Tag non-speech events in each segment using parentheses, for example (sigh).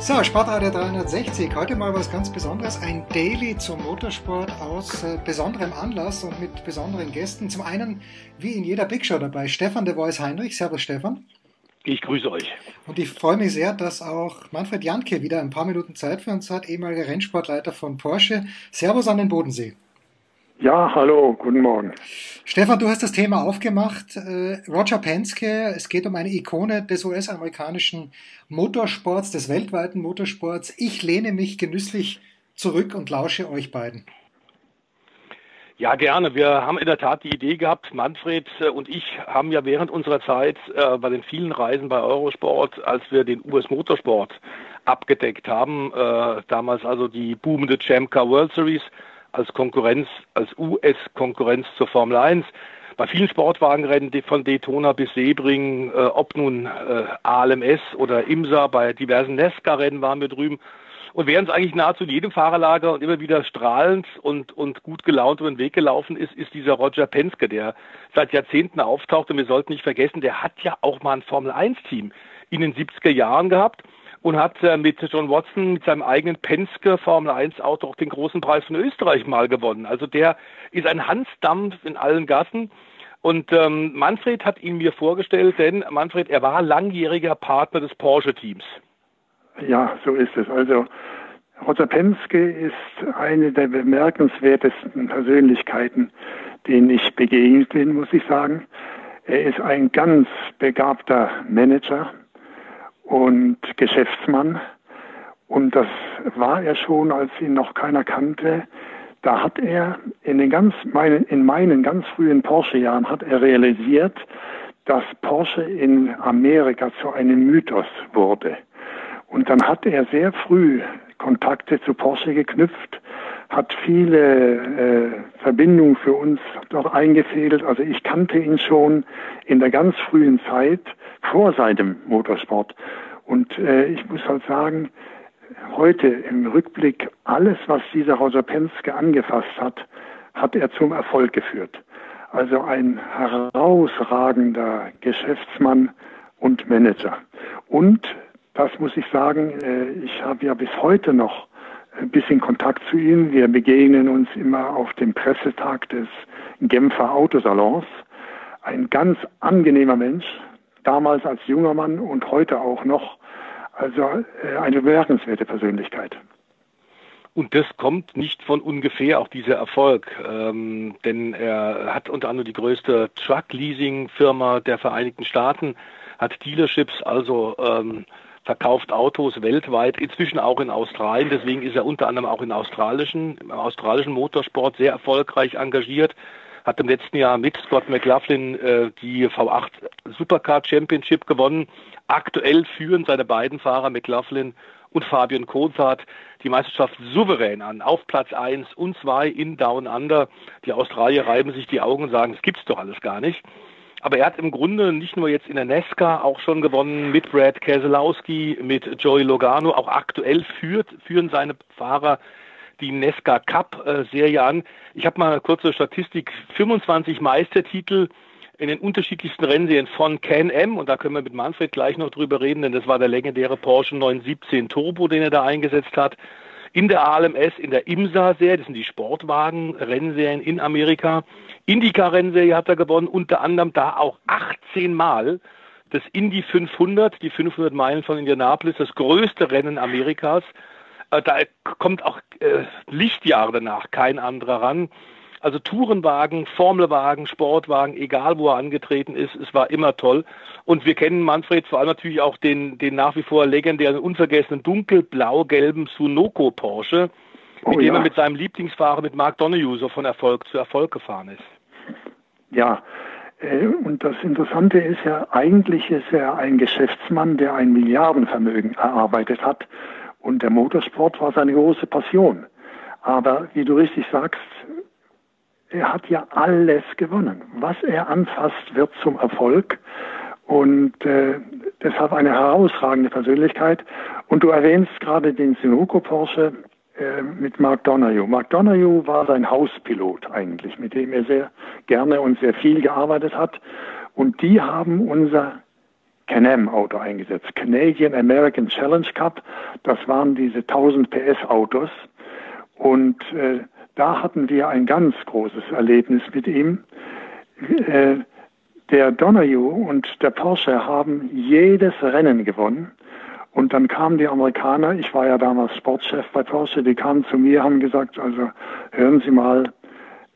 So, Sportradio 360. Heute mal was ganz Besonderes. Ein Daily zum Motorsport aus äh, besonderem Anlass und mit besonderen Gästen. Zum einen, wie in jeder Big Show dabei, Stefan de Voice Heinrich. Servus, Stefan. Ich grüße euch. Und ich freue mich sehr, dass auch Manfred Janke wieder ein paar Minuten Zeit für uns hat, ehemaliger Rennsportleiter von Porsche. Servus an den Bodensee. Ja, hallo, guten Morgen. Stefan, du hast das Thema aufgemacht. Äh, Roger Penske, es geht um eine Ikone des US-amerikanischen Motorsports, des weltweiten Motorsports. Ich lehne mich genüsslich zurück und lausche euch beiden. Ja, gerne. Wir haben in der Tat die Idee gehabt, Manfred äh, und ich haben ja während unserer Zeit äh, bei den vielen Reisen bei Eurosport, als wir den US-Motorsport abgedeckt haben, damals also die boomende Champ Car World Series, als Konkurrenz, als US-Konkurrenz zur Formel 1. Bei vielen Sportwagenrennen von Daytona bis Sebring, äh, ob nun äh, ALMS oder IMSA, bei diversen Nesca-Rennen waren wir drüben. Und während es eigentlich nahezu in jedem Fahrerlager und immer wieder strahlend und, und gut gelaunt über den Weg gelaufen ist, ist dieser Roger Penske, der seit Jahrzehnten auftaucht. Und wir sollten nicht vergessen, der hat ja auch mal ein Formel-1-Team in den 70er Jahren gehabt und hat äh, mit John Watson mit seinem eigenen Penske Formel 1 Auto auch den großen Preis von Österreich mal gewonnen. Also der ist ein Hansdampf in allen Gassen. Und ähm, Manfred hat ihn mir vorgestellt, denn Manfred, er war langjähriger Partner des Porsche-Teams. Ja, so ist es. Also Roger Penske ist eine der bemerkenswertesten Persönlichkeiten, denen ich begegnet bin, muss ich sagen. Er ist ein ganz begabter Manager und Geschäftsmann. Und das war er schon, als ihn noch keiner kannte. Da hat er in den ganz meinen, in meinen ganz frühen Porsche-Jahren hat er realisiert, dass Porsche in Amerika zu einem Mythos wurde. Und dann hat er sehr früh Kontakte zu Porsche geknüpft, hat viele äh, Verbindungen für uns dort eingefädelt. Also ich kannte ihn schon in der ganz frühen Zeit vor seinem Motorsport. Und äh, ich muss halt sagen, heute im Rückblick, alles, was dieser Roger Penske angefasst hat, hat er zum Erfolg geführt. Also ein herausragender Geschäftsmann und Manager. Und, das muss ich sagen, äh, ich habe ja bis heute noch ein bisschen Kontakt zu ihm. Wir begegnen uns immer auf dem Pressetag des Genfer Autosalons. Ein ganz angenehmer Mensch, damals als junger Mann und heute auch noch. Also äh, eine bemerkenswerte Persönlichkeit. Und das kommt nicht von ungefähr, auch dieser Erfolg. Ähm, denn er hat unter anderem die größte Truck-Leasing-Firma der Vereinigten Staaten, hat Dealerships, also ähm, verkauft Autos weltweit, inzwischen auch in Australien. Deswegen ist er unter anderem auch in australischen, im australischen Motorsport sehr erfolgreich engagiert hat im letzten Jahr mit Scott McLaughlin äh, die V8 Supercar Championship gewonnen. Aktuell führen seine beiden Fahrer McLaughlin und Fabian Kozart die Meisterschaft souverän an. Auf Platz 1 und 2 in Down Under. Die Australier reiben sich die Augen und sagen, es gibt's doch alles gar nicht. Aber er hat im Grunde nicht nur jetzt in der Nesca auch schon gewonnen mit Brad Keselowski, mit Joey Logano. Auch aktuell führt, führen seine Fahrer die Nesca Cup äh, Serie an. Ich habe mal eine kurze Statistik. 25 Meistertitel in den unterschiedlichsten Rennserien von Can-Am und da können wir mit Manfred gleich noch drüber reden, denn das war der legendäre Porsche 917 Turbo, den er da eingesetzt hat. In der ALMS, in der IMSA-Serie, das sind die Sportwagen-Rennserien in Amerika. Indica-Rennserie hat er gewonnen, unter anderem da auch 18 Mal das Indy 500, die 500 Meilen von Indianapolis, das größte Rennen Amerikas. Äh, da kommt auch äh, Lichtjahre danach kein anderer ran. Also Tourenwagen, Formelwagen, Sportwagen, egal wo er angetreten ist, es war immer toll. Und wir kennen Manfred vor allem natürlich auch den, den nach wie vor legendären, unvergessenen dunkelblau-gelben Sunoco Porsche, mit oh, dem er mit seinem Lieblingsfahrer, mit Mark Donoghue, so von Erfolg zu Erfolg gefahren ist. Ja, äh, und das Interessante ist ja, eigentlich ist er ein Geschäftsmann, der ein Milliardenvermögen erarbeitet hat und der Motorsport war seine große Passion. Aber wie du richtig sagst, er hat ja alles gewonnen. Was er anfasst, wird zum Erfolg. Und äh, deshalb eine herausragende Persönlichkeit. Und du erwähnst gerade den Sunoco Porsche äh, mit Mark Donoghue. Mark Donoghue war sein Hauspilot eigentlich, mit dem er sehr gerne und sehr viel gearbeitet hat. Und die haben unser Can-Am-Auto eingesetzt. Canadian American Challenge Cup. Das waren diese 1000 PS Autos. Und äh, da hatten wir ein ganz großes Erlebnis mit ihm. Äh, der Donoghue und der Porsche haben jedes Rennen gewonnen. Und dann kamen die Amerikaner, ich war ja damals Sportchef bei Porsche, die kamen zu mir, haben gesagt, also hören Sie mal,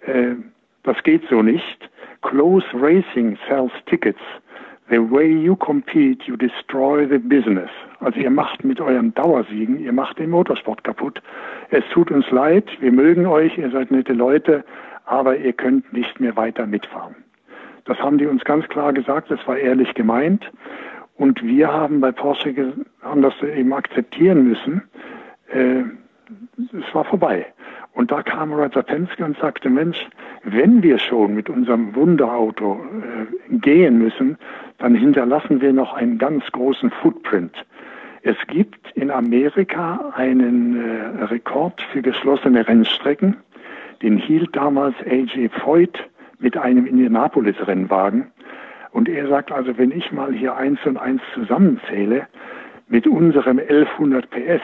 äh, das geht so nicht. Close Racing sells tickets. The way you compete, you destroy the business. Also ihr macht mit euren Dauersiegen, ihr macht den Motorsport kaputt. Es tut uns leid, wir mögen euch, ihr seid nette Leute, aber ihr könnt nicht mehr weiter mitfahren. Das haben die uns ganz klar gesagt, das war ehrlich gemeint. Und wir haben bei Porsche haben das eben akzeptieren müssen. Äh, es war vorbei. Und da kam Roger Penske und sagte, Mensch, wenn wir schon mit unserem Wunderauto äh, gehen müssen, dann hinterlassen wir noch einen ganz großen Footprint. Es gibt in Amerika einen äh, Rekord für geschlossene Rennstrecken. Den hielt damals A.J. Foyt mit einem Indianapolis-Rennwagen. Und er sagt also, wenn ich mal hier eins und eins zusammenzähle, mit unserem 1100 PS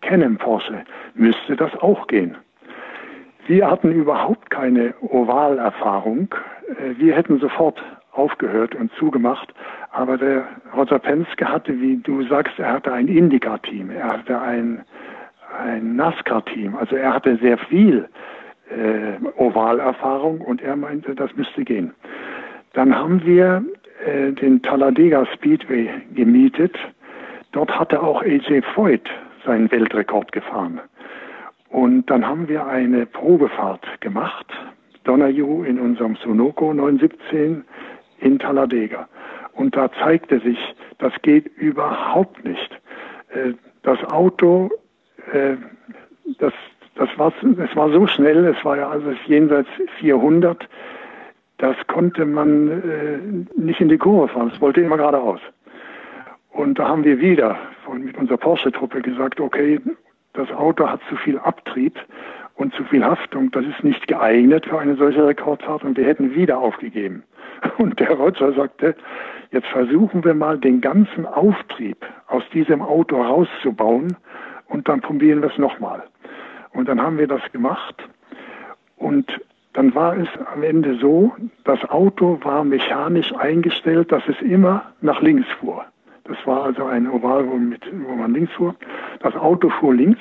Canon Porsche müsste das auch gehen. Wir hatten überhaupt keine Ovalerfahrung. Äh, wir hätten sofort aufgehört und zugemacht. Aber der Roger Penske hatte, wie du sagst, er hatte ein Indica-Team, er hatte ein, ein NASCAR-Team. Also er hatte sehr viel äh, Ovalerfahrung und er meinte, das müsste gehen. Dann haben wir äh, den Talladega Speedway gemietet. Dort hatte auch AJ Foyt seinen Weltrekord gefahren. Und dann haben wir eine Probefahrt gemacht, Donahue in unserem Sunoco 917 in Talladega. Und da zeigte sich, das geht überhaupt nicht. Äh, das Auto, äh, das, das war, es war so schnell, es war ja also jenseits 400, das konnte man äh, nicht in die Kurve fahren, es wollte immer geradeaus. Und da haben wir wieder mit unserer Porsche-Truppe gesagt, okay, das Auto hat zu viel Abtrieb und zu viel Haftung, das ist nicht geeignet für eine solche Rekordfahrt und wir hätten wieder aufgegeben. (laughs) Und der Roger sagte, jetzt versuchen wir mal den ganzen Auftrieb aus diesem Auto rauszubauen und dann probieren wir es nochmal. Und dann haben wir das gemacht und dann war es am Ende so, das Auto war mechanisch eingestellt, dass es immer nach links fuhr. Das war also ein Oval, wo, mit, wo man links fuhr. Das Auto fuhr links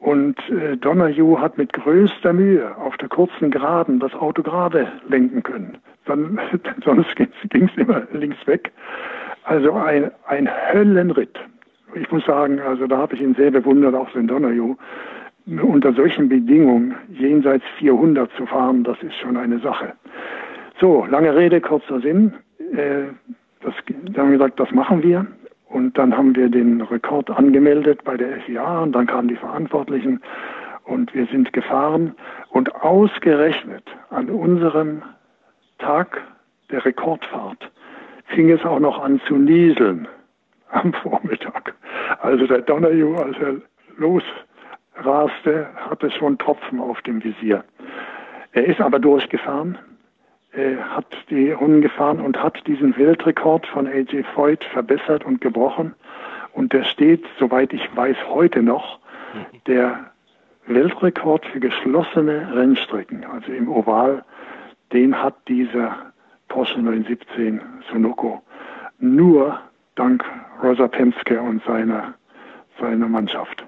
und äh, Donahue hat mit größter Mühe auf der kurzen Geraden das Auto gerade lenken können. Dann, (laughs) sonst ging es immer links weg. Also ein, ein Höllenritt. Ich muss sagen, also da habe ich ihn sehr bewundert, auch in Donahue. Unter solchen Bedingungen jenseits 400 zu fahren, das ist schon eine Sache. So, lange Rede, kurzer Sinn. Äh, das, da haben wir gesagt, das machen wir. Und dann haben wir den Rekord angemeldet bei der FIA und dann kamen die Verantwortlichen und wir sind gefahren und ausgerechnet an unserem Tag der Rekordfahrt fing es auch noch an zu nieseln am (laughs) Vormittag. Also der Donahue, als er losraste, hatte schon Tropfen auf dem Visier. Er ist aber durchgefahren hat die Runden gefahren und hat diesen Weltrekord von AJ Foyt verbessert und gebrochen. Und der steht, soweit ich weiß, heute noch, der Weltrekord für geschlossene Rennstrecken, also im Oval, den hat dieser Porsche 917 Sunoco nur dank Rosa Penske und seiner, seiner Mannschaft.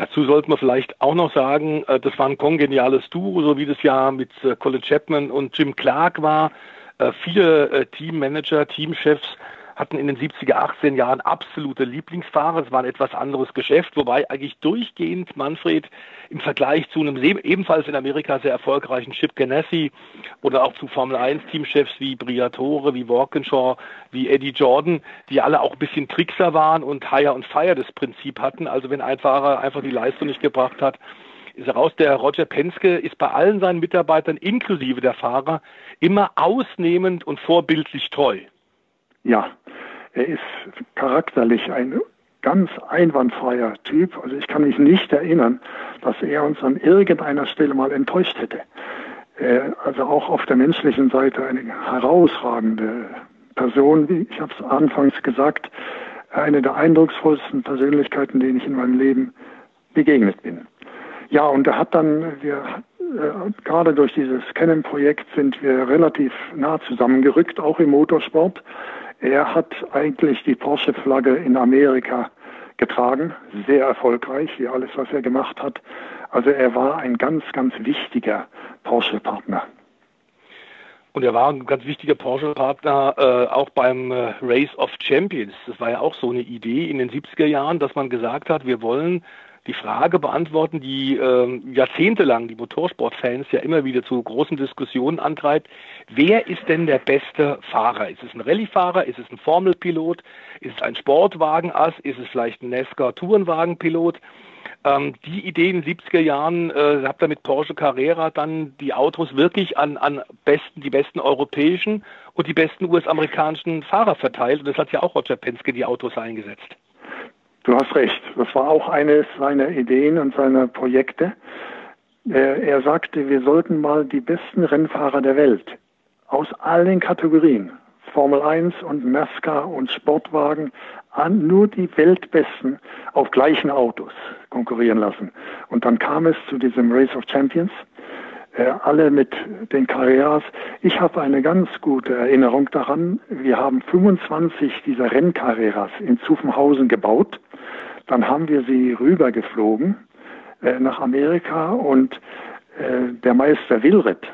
Dazu sollte man vielleicht auch noch sagen, äh, das war ein kongeniales Duo, so wie das ja mit äh, Colin Chapman und Jim Clark war. Äh, viele Teammanager, Teamchefs hatten in den 70er, 18 Jahren absolute Lieblingsfahrer. Es war ein etwas anderes Geschäft, wobei eigentlich durchgehend Manfred im Vergleich zu einem ebenfalls in Amerika sehr erfolgreichen Chip Ganassi oder auch zu Formel 1 Teamchefs wie Briatore, wie Walkinshaw, wie Eddie Jordan, die alle auch ein bisschen Trickser waren und Hire und Fire das Prinzip hatten. Also wenn ein Fahrer einfach die Leistung nicht gebracht hat, ist heraus, der Roger Penske ist bei allen seinen Mitarbeitern inklusive der Fahrer immer ausnehmend und vorbildlich treu. Ja, er ist charakterlich ein ganz einwandfreier Typ. Also ich kann mich nicht erinnern, dass er uns an irgendeiner Stelle mal enttäuscht hätte. Also auch auf der menschlichen Seite eine herausragende Person, wie ich habe es anfangs gesagt, eine der eindrucksvollsten Persönlichkeiten, denen ich in meinem Leben begegnet bin. Ja, und er hat dann, wir äh, gerade durch dieses Canon-Projekt sind wir relativ nah zusammengerückt, auch im Motorsport. Er hat eigentlich die Porsche-Flagge in Amerika getragen, sehr erfolgreich, wie alles, was er gemacht hat. Also er war ein ganz, ganz wichtiger Porsche-Partner. Und er war ein ganz wichtiger Porsche-Partner äh, auch beim äh, Race of Champions. Das war ja auch so eine Idee in den 70er Jahren, dass man gesagt hat, wir wollen die Frage beantworten, die äh, jahrzehntelang die Motorsportfans ja immer wieder zu großen Diskussionen antreibt. Wer ist denn der beste Fahrer? Ist es ein Rallyefahrer? Ist es ein Formelpilot? Ist es ein Sportwagenass? Ist es vielleicht ein NASCAR-Tourenwagenpilot? Ähm, die Idee in den 70er Jahren, äh, habt ihr mit Porsche Carrera dann die Autos wirklich an, an besten, die besten europäischen und die besten US-amerikanischen Fahrer verteilt. Und das hat ja auch Roger Penske die Autos eingesetzt. Du hast recht. Das war auch eines seiner Ideen und seiner Projekte. Er sagte, wir sollten mal die besten Rennfahrer der Welt aus allen Kategorien, Formel 1 und NASCAR und Sportwagen, an nur die Weltbesten auf gleichen Autos konkurrieren lassen. Und dann kam es zu diesem Race of Champions, äh, alle mit den Carreras. Ich habe eine ganz gute Erinnerung daran. Wir haben 25 dieser Renncarreras in Zuffenhausen gebaut. Dann haben wir sie rübergeflogen äh, nach Amerika und äh, der Meister Wilret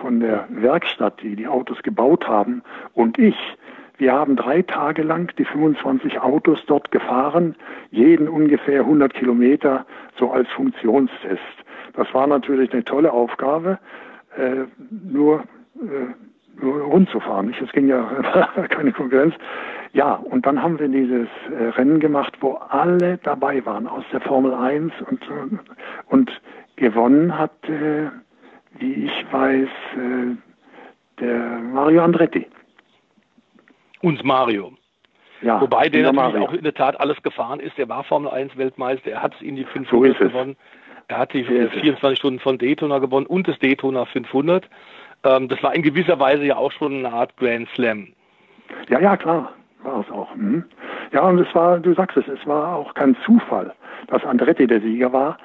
von der Werkstatt, die die Autos gebaut haben, und ich, wir haben drei Tage lang die 25 Autos dort gefahren, jeden ungefähr 100 Kilometer, so als Funktionstest. Das war natürlich eine tolle Aufgabe, äh, nur, äh, nur rund zu fahren. Es ging ja (laughs) keine Konkurrenz. Ja, und dann haben wir dieses äh, Rennen gemacht, wo alle dabei waren aus der Formel 1 und, und gewonnen hat, äh, wie ich weiß, äh, der Mario Andretti. Uns Mario. Ja, Wobei der natürlich Mario. auch in der Tat alles gefahren ist. Der war Formel 1 Weltmeister. Er hat es in die 500 so gewonnen. Er hat die 24 Stunden von Daytona gewonnen und das Daytona 500. Ähm, das war in gewisser Weise ja auch schon eine Art Grand Slam. Ja, ja, klar, war es auch. Hm. Ja, und es war, du sagst es, es war auch kein Zufall, dass Andretti der Sieger war,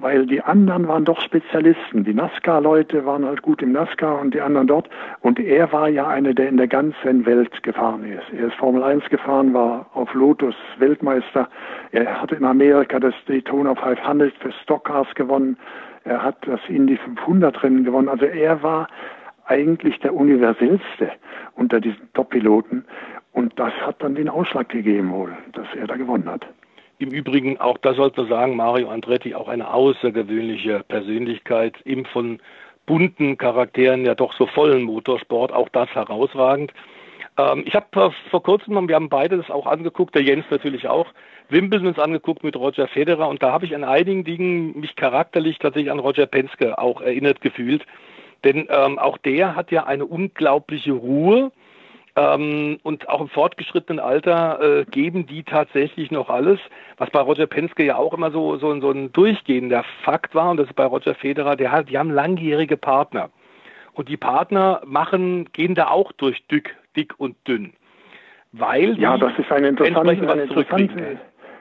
weil die anderen waren doch Spezialisten. Die NASCAR-Leute waren halt gut im NASCAR und die anderen dort. Und er war ja einer, der in der ganzen Welt gefahren ist. Er ist Formel 1 gefahren, war auf Lotus Weltmeister. Er hat in Amerika das Daytona 500 für Stockcars gewonnen. Er hat das Indy 500 Rennen gewonnen. Also er war eigentlich der universellste unter diesen Top-Piloten. Und das hat dann den Ausschlag gegeben wohl, dass er da gewonnen hat. Im Übrigen, auch da sollte man sagen, Mario Andretti auch eine außergewöhnliche Persönlichkeit im von bunten Charakteren ja doch so vollen Motorsport, auch das herausragend. Ähm, ich habe vor kurzem, wir haben beide das auch angeguckt, der Jens natürlich auch, Wimbledon uns angeguckt mit Roger Federer und da habe ich an einigen Dingen mich charakterlich tatsächlich an Roger Penske auch erinnert gefühlt. Denn ähm, auch der hat ja eine unglaubliche Ruhe, ähm, und auch im fortgeschrittenen Alter äh, geben die tatsächlich noch alles, was bei Roger Penske ja auch immer so, so, so ein durchgehender Fakt war. Und das ist bei Roger Federer, der hat, die haben langjährige Partner. Und die Partner machen, gehen da auch durch dick, dick und dünn. Weil ja, das ist eine interessante, eine interessante,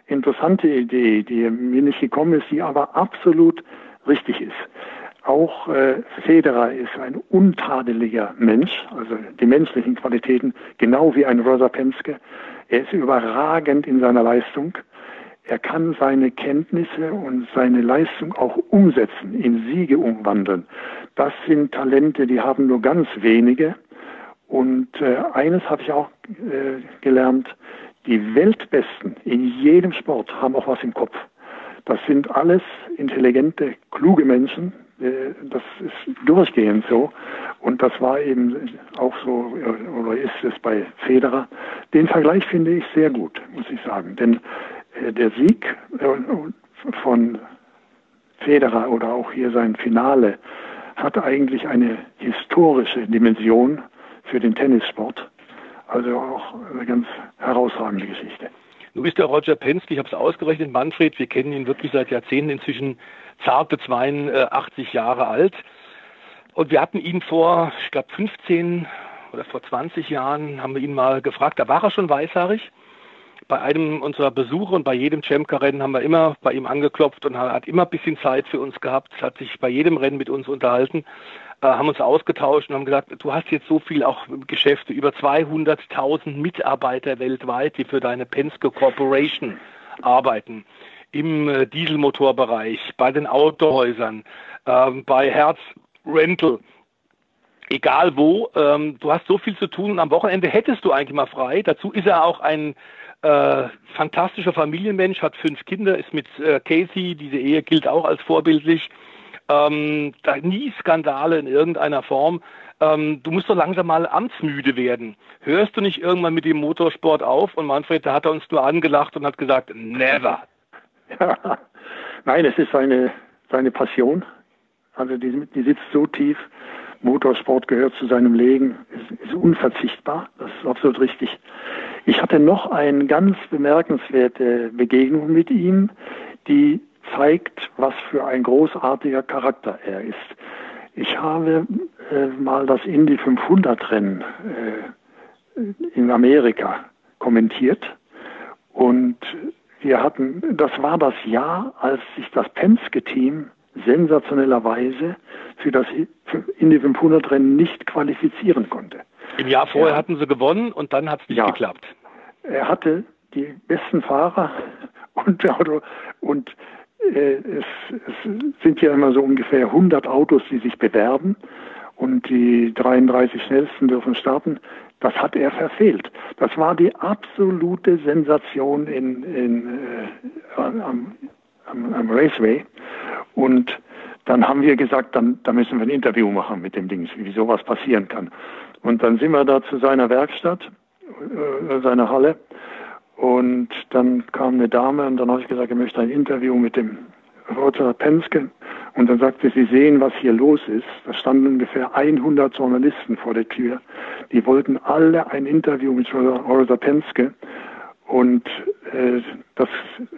interessante Idee, die mir nicht gekommen ist, die aber absolut richtig ist. Auch äh, Federer ist ein untadeliger Mensch, also die menschlichen Qualitäten, genau wie ein Rosa Penske. Er ist überragend in seiner Leistung. Er kann seine Kenntnisse und seine Leistung auch umsetzen, in Siege umwandeln. Das sind Talente, die haben nur ganz wenige. Und äh, eines habe ich auch äh, gelernt, die Weltbesten in jedem Sport haben auch was im Kopf. Das sind alles intelligente, kluge Menschen, das ist durchgehend so. Und das war eben auch so, äh, oder ist es bei Federer. Den Vergleich finde ich sehr gut, muss ich sagen. Denn äh, der Sieg von Federer oder auch hier sein Finale hat eigentlich eine historische Dimension für den Tennissport. Also auch eine ganz herausragende Geschichte. Nun ist der Roger Penske, ich habe es ausgerechnet, Manfred, wir kennen ihn wirklich seit Jahrzehnten, inzwischen zarte 82 Jahre alt. Und wir hatten ihn vor, ich glaube, 15 oder vor 20 Jahren, haben wir ihn mal gefragt, da war er schon weißhaarig. Bei einem unserer Besuche und bei jedem Chamka-Rennen haben wir immer bei ihm angeklopft und er hat immer ein bisschen Zeit für uns gehabt, hat sich bei jedem Rennen mit uns unterhalten, äh, haben uns ausgetauscht und haben gesagt, du hast jetzt so viel auch Geschäfte, über 200.000 Mitarbeiter weltweit, die für deine Penske Corporation arbeiten, im äh, Dieselmotorbereich, bei den Autohäusern, äh, bei Herz Rental, egal wo, ähm, du hast so viel zu tun und am Wochenende hättest du eigentlich mal frei. Dazu ist er auch ein äh, fantastischer Familienmensch, hat fünf Kinder, ist mit äh, Casey, diese Ehe gilt auch als vorbildlich. Ähm, da nie Skandale in irgendeiner Form. Ähm, du musst doch langsam mal amtsmüde werden. Hörst du nicht irgendwann mit dem Motorsport auf? Und Manfred, da hat er uns nur angelacht und hat gesagt, never. Ja, (laughs) nein, es ist seine, seine Passion. Also die, die sitzt so tief. Motorsport gehört zu seinem Leben, ist, ist unverzichtbar. Das ist absolut richtig. Ich hatte noch eine ganz bemerkenswerte Begegnung mit ihm, die zeigt, was für ein großartiger Charakter er ist. Ich habe äh, mal das Indy 500 Rennen äh, in Amerika kommentiert und wir hatten, das war das Jahr, als sich das Penske-Team sensationellerweise für das Indy 500 Rennen nicht qualifizieren konnte. Im Jahr vorher ja. hatten sie gewonnen und dann hat es nicht ja. geklappt er hatte die besten Fahrer (laughs) und, und äh, es, es, sind ja immer so ungefähr 100 Autos, die sich bewerben und die 33 schnellsten dürfen starten. Das hat er verfehlt. Das war die absolute Sensation in, in, äh, am, am, am, Raceway. Und dann haben wir gesagt, dann, da müssen wir ein Interview machen mit dem Ding, wie sowas passieren kann. Und dann sind wir da zu seiner Werkstatt äh, seine Halle. Und dann kam eine Dame und dann habe ich gesagt, ich möchte ein Interview mit dem Roger Penske. Und dann sagte sie, sehen, was hier los ist. Da standen ungefähr 100 Journalisten vor der Tür. Die wollten alle ein Interview mit Roger Penske. Und äh, das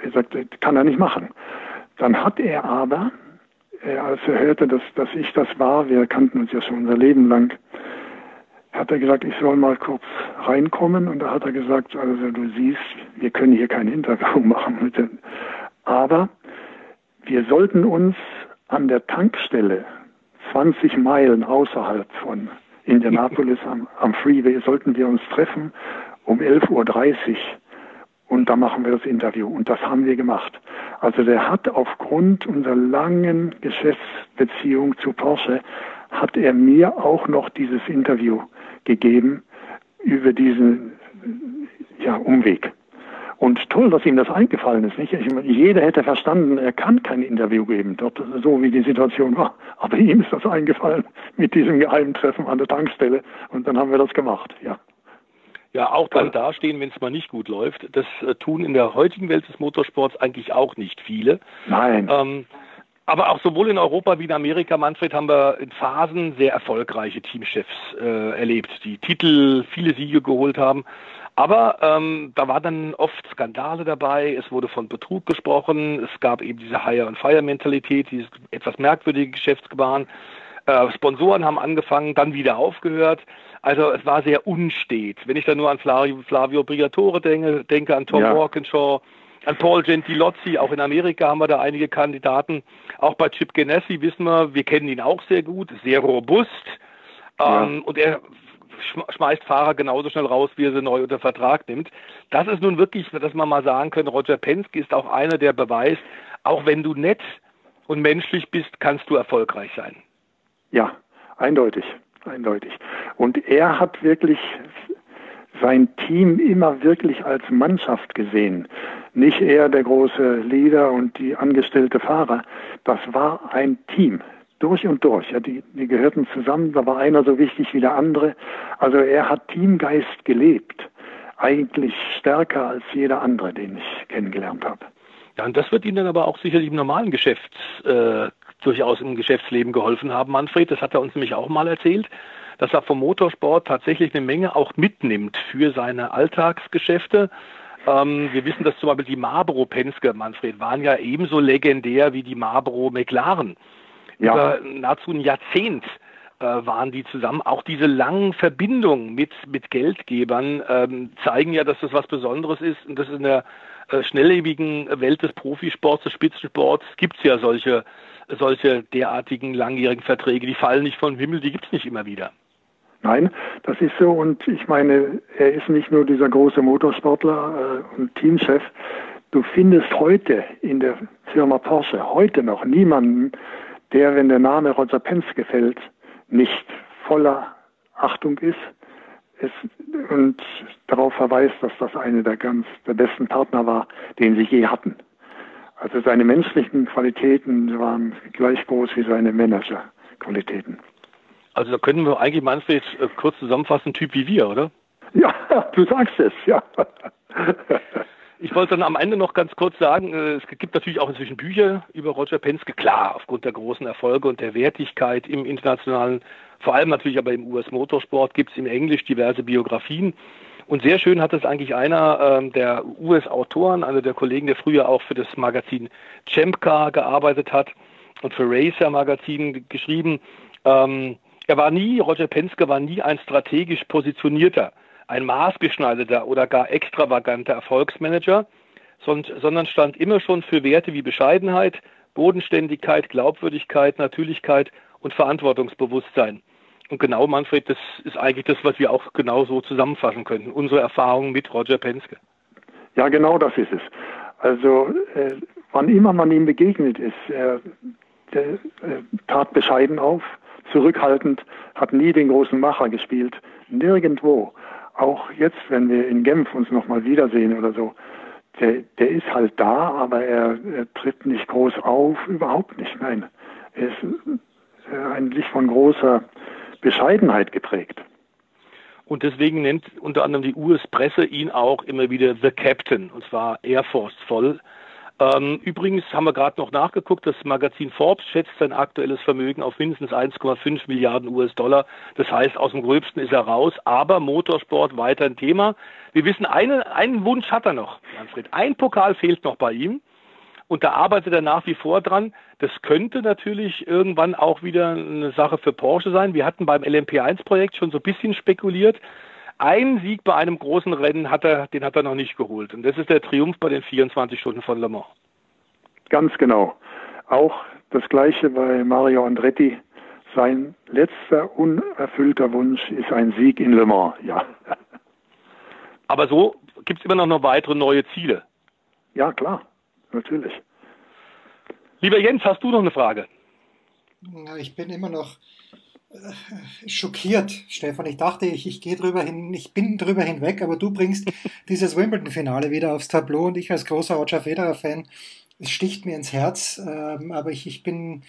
er sagte, kann er nicht machen. Dann hat er aber, äh, als er hörte, dass, dass ich das war, wir kannten uns ja schon unser Leben lang, hat er gesagt, ich soll mal kurz reinkommen. Und da hat er gesagt, also du siehst, wir können hier kein Interview (laughs) machen mit dem. Aber wir sollten uns an der Tankstelle 20 Meilen außerhalb von Indianapolis am, am Freeway sollten wir uns treffen um 11.30 Uhr und da machen wir das Interview. Und das haben wir gemacht. Also der hat aufgrund unserer langen Geschäftsbeziehung zu Porsche, hat er mir auch noch dieses Interview gegeben über diesen ja, Umweg. Und toll, dass ihm das eingefallen ist. Nicht? Ich meine, jeder hätte verstanden, er kann kein Interview geben, dort, so wie die Situation war. Aber ihm ist das eingefallen mit diesem geheimen Treffen an der Tankstelle. Und dann haben wir das gemacht, ja. Ja, auch dann dastehen, wenn es mal nicht gut läuft. Das äh, tun in der heutigen Welt des Motorsports eigentlich auch nicht viele. Nein. Ähm, aber auch sowohl in Europa wie in Amerika, Manfred, haben wir in Phasen sehr erfolgreiche Teamchefs äh, erlebt, die Titel, viele Siege geholt haben. Aber ähm, da war dann oft Skandale dabei, es wurde von Betrug gesprochen, es gab eben diese Hire-and-Fire-Mentalität, dieses etwas merkwürdige Geschäftsgebaren. Äh, Sponsoren haben angefangen, dann wieder aufgehört. Also es war sehr unstet. Wenn ich da nur an Flavio, Flavio Briatore denke, denke an Tom ja. Walkinshaw, an Paul Gentilozzi, auch in Amerika haben wir da einige Kandidaten. Auch bei Chip Ganassi wissen wir, wir kennen ihn auch sehr gut, sehr robust. Ja. Ähm, und er schmeißt Fahrer genauso schnell raus, wie er sie neu unter Vertrag nimmt. Das ist nun wirklich, dass man mal sagen können, Roger Penske ist auch einer, der beweist, auch wenn du nett und menschlich bist, kannst du erfolgreich sein. Ja, eindeutig, eindeutig. Und er hat wirklich sein Team immer wirklich als Mannschaft gesehen. Nicht er der große Leader und die angestellte Fahrer. Das war ein Team. Durch und durch. Ja, die, die gehörten zusammen. Da war einer so wichtig wie der andere. Also er hat Teamgeist gelebt. Eigentlich stärker als jeder andere, den ich kennengelernt habe. Ja, und das wird Ihnen dann aber auch sicherlich im normalen Geschäft äh, durchaus im Geschäftsleben geholfen haben, Manfred. Das hat er uns nämlich auch mal erzählt, dass er vom Motorsport tatsächlich eine Menge auch mitnimmt für seine Alltagsgeschäfte. Ähm, wir wissen, dass zum Beispiel die Marlboro Penske, Manfred, waren ja ebenso legendär wie die Marlboro McLaren. Ja. Über nahezu ein Jahrzehnt äh, waren die zusammen. Auch diese langen Verbindungen mit, mit Geldgebern ähm, zeigen ja, dass das was Besonderes ist und das in der äh, schnelllebigen Welt des Profisports, des Spitzensports gibt es ja solche, solche derartigen langjährigen Verträge. Die fallen nicht vom Himmel, die gibt es nicht immer wieder. Nein, das ist so und ich meine, er ist nicht nur dieser große Motorsportler äh, und Teamchef. Du findest heute in der Firma Porsche heute noch niemanden, der, wenn der Name Roger Penske fällt, nicht voller Achtung ist es, und darauf verweist, dass das eine der ganz der besten Partner war, den sie je hatten. Also seine menschlichen Qualitäten waren gleich groß wie seine Managerqualitäten. Also da können wir eigentlich Manfred äh, kurz zusammenfassen, Typ wie wir, oder? Ja, (laughs) du sagst es, ja. (laughs) Ich wollte dann am Ende noch ganz kurz sagen, äh, es gibt natürlich auch inzwischen Bücher über Roger Penske, klar, aufgrund der großen Erfolge und der Wertigkeit im internationalen, vor allem natürlich aber im US-Motorsport, gibt es im Englisch diverse Biografien. Und sehr schön hat es eigentlich einer ähm, der US-Autoren, einer der Kollegen, der früher auch für das Magazin Chempcar gearbeitet hat und für Racer Magazin geschrieben. Ähm, er war nie, Roger Penske war nie ein strategisch positionierter ein maßgeschneiderter oder gar extravaganter Erfolgsmanager, sondern stand immer schon für Werte wie Bescheidenheit, Bodenständigkeit, Glaubwürdigkeit, Natürlichkeit und Verantwortungsbewusstsein. Und genau, Manfred, das ist eigentlich das, was wir auch genau so zusammenfassen könnten, unsere Erfahrungen mit Roger Penske. Ja, genau das ist es. Also, äh, wann immer man ihm begegnet ist, er äh, tat bescheiden auf, zurückhaltend, hat nie den großen Macher gespielt, nirgendwo auch jetzt, wenn wir in Genf uns nochmal wiedersehen oder so, der, der ist halt da, aber er, er, tritt nicht groß auf, überhaupt nicht. Nein, er ist äh, eigentlich von großer Bescheidenheit geprägt. Und deswegen nennt unter anderem die US-Presse ihn auch immer wieder The Captain, und zwar Air Force voll. Übrigens haben wir gerade noch nachgeguckt, das Magazin Forbes schätzt sein aktuelles Vermögen auf mindestens 1,5 Milliarden US-Dollar. Das heißt, aus dem Gröbsten ist er raus, aber Motorsport weiter ein Thema. Wir wissen, eine, einen Wunsch hat er noch, Manfred. Ein Pokal fehlt noch bei ihm. Und da arbeitet er nach wie vor dran. Das könnte natürlich irgendwann auch wieder eine Sache für Porsche sein. Wir hatten beim LMP1-Projekt schon so ein bisschen spekuliert. Ein Sieg bei einem großen Rennen hat er, den hat er noch nicht geholt. Und das ist der Triumph bei den 24 Stunden von Le Mans. Ganz genau. Auch das Gleiche bei Mario Andretti. Sein letzter unerfüllter Wunsch ist ein Sieg in Le Mans, ja. (laughs) Aber so gibt es immer noch weitere neue Ziele. Ja, klar, natürlich. Lieber Jens, hast du noch eine Frage? Ich bin immer noch schockiert, Stefan. Ich dachte, ich, ich gehe drüber hin, ich bin drüber hinweg, aber du bringst (laughs) dieses Wimbledon-Finale wieder aufs Tableau und ich als großer Roger Federer-Fan, es sticht mir ins Herz, ähm, aber ich, ich bin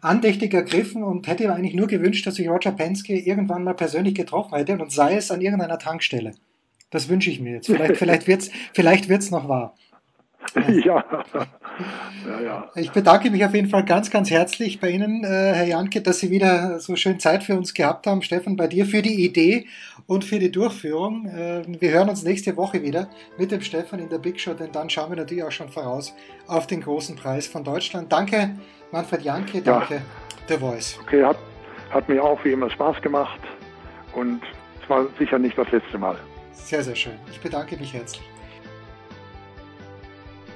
andächtig ergriffen und hätte mir eigentlich nur gewünscht, dass ich Roger Penske irgendwann mal persönlich getroffen hätte und sei es an irgendeiner Tankstelle. Das wünsche ich mir jetzt. Vielleicht, (laughs) vielleicht wird's, vielleicht wird's noch wahr. (laughs) Ja. ja, ja. (laughs) Ich bedanke mich auf jeden Fall ganz, ganz herzlich bei Ihnen, äh, Herr Janke, dass Sie wieder so schön Zeit für uns gehabt haben. Stefan, bei dir für die Idee und für die Durchführung. Äh, wir hören uns nächste Woche wieder mit dem Stefan in der Big Show, denn dann schauen wir natürlich auch schon voraus auf den großen Preis von Deutschland. Danke, Manfred Janke, danke, ja. The Voice. Okay, hat, hat mir auch wie immer Spaß gemacht und es war sicher nicht das letzte Mal. Sehr, sehr schön. Ich bedanke mich herzlich.